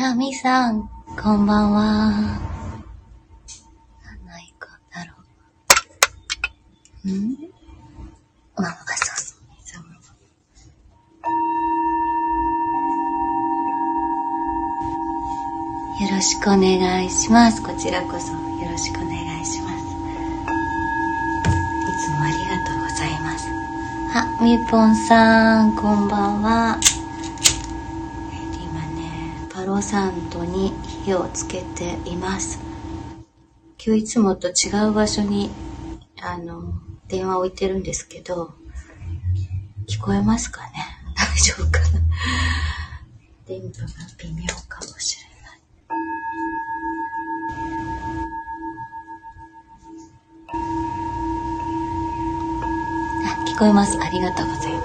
あ、みさん、こんばんは。何のイコンだろう。ん？あ、あ、そうそう、みさん。よろしくお願いします。こちらこそよろしくお願いします。いつもありがとうございます。あ、みぽんさん、こんばんは。今ね、パロサントに火をつけています。今日いつもと違う場所に、あの、電話置いてるんですけど、聞こえますかね大丈夫かな電波が微妙かもしれない。あ聞こえます。ありがとうございます。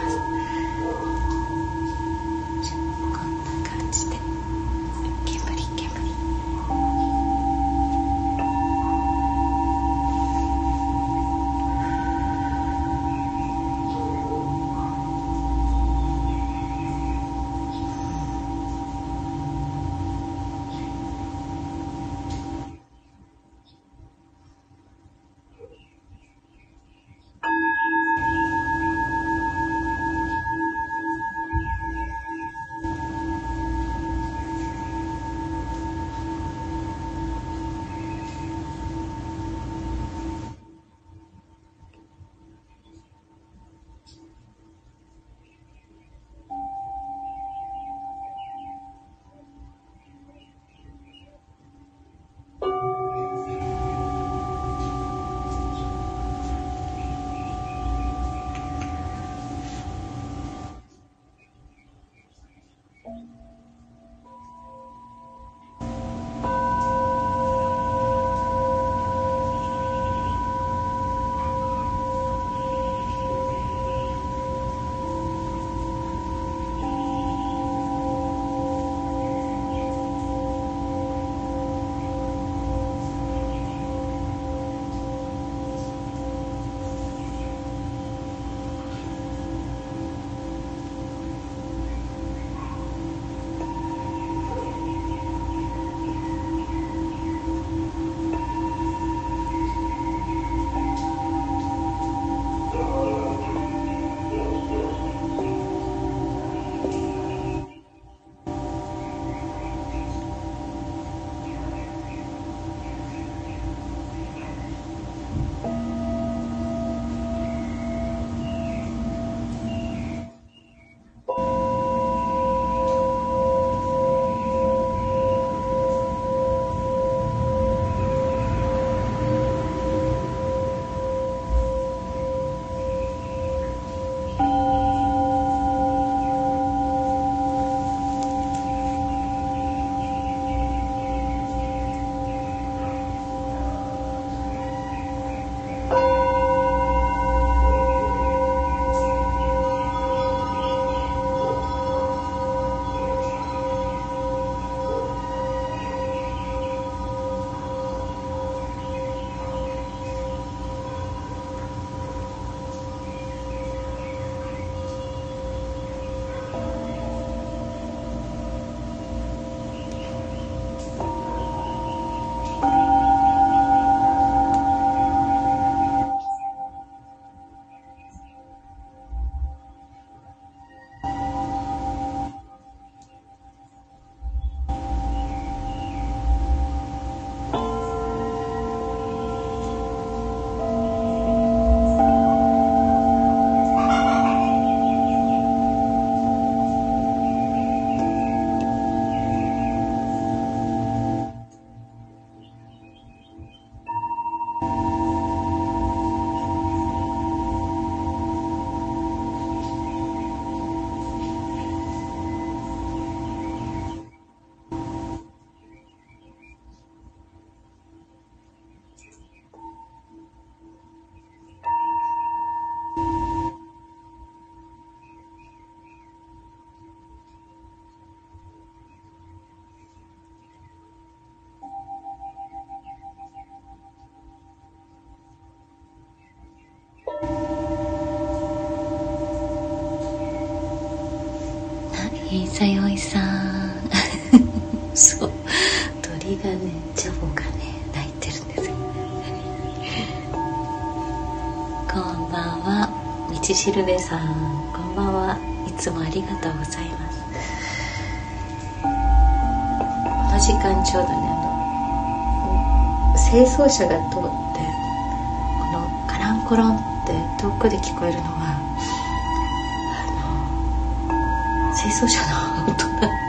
さよいさん。そう鳥がねチャボがね鳴いてるんですこんばんは道しるべさんこんばんはいつもありがとうございますこの時間ちょうどねあの清掃車が通ってこのカランコロンって遠くで聞こえるのは清掃車の音な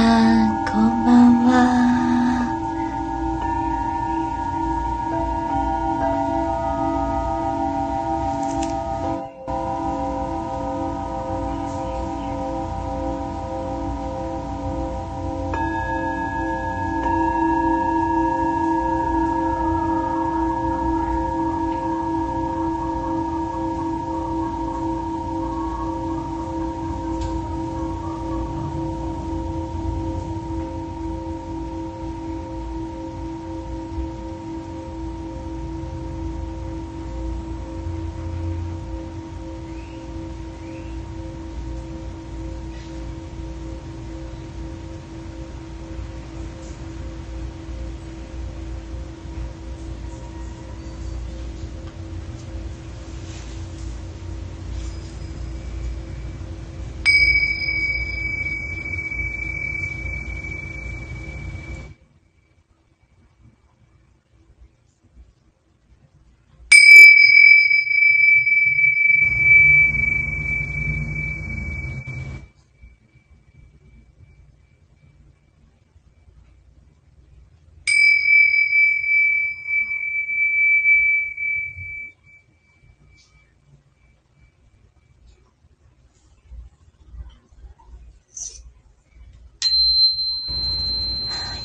んこんばんは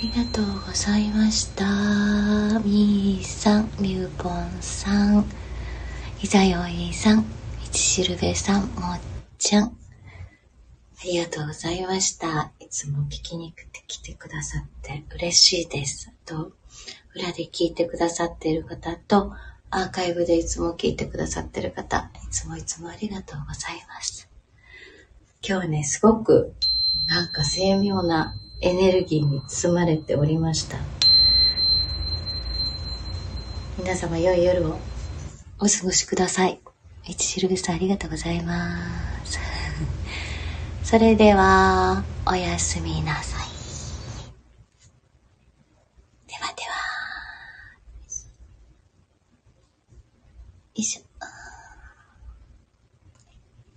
ありがとうございました。みーさんみゅうぽんさん。いざよいさんみちしるべさんもっちゃん。ありがとうございました。いつも聞きに来てくださって嬉しいです。と裏で聞いてくださっている方とアーカイブでいつも聞いてくださっている方いつもいつもありがとうございます。今日ねすごくなんか精妙なエネルギーに包まれておりました。皆様良い夜を。お過ごしください。いちしるべさんありがとうございます。それではおやすみなさい。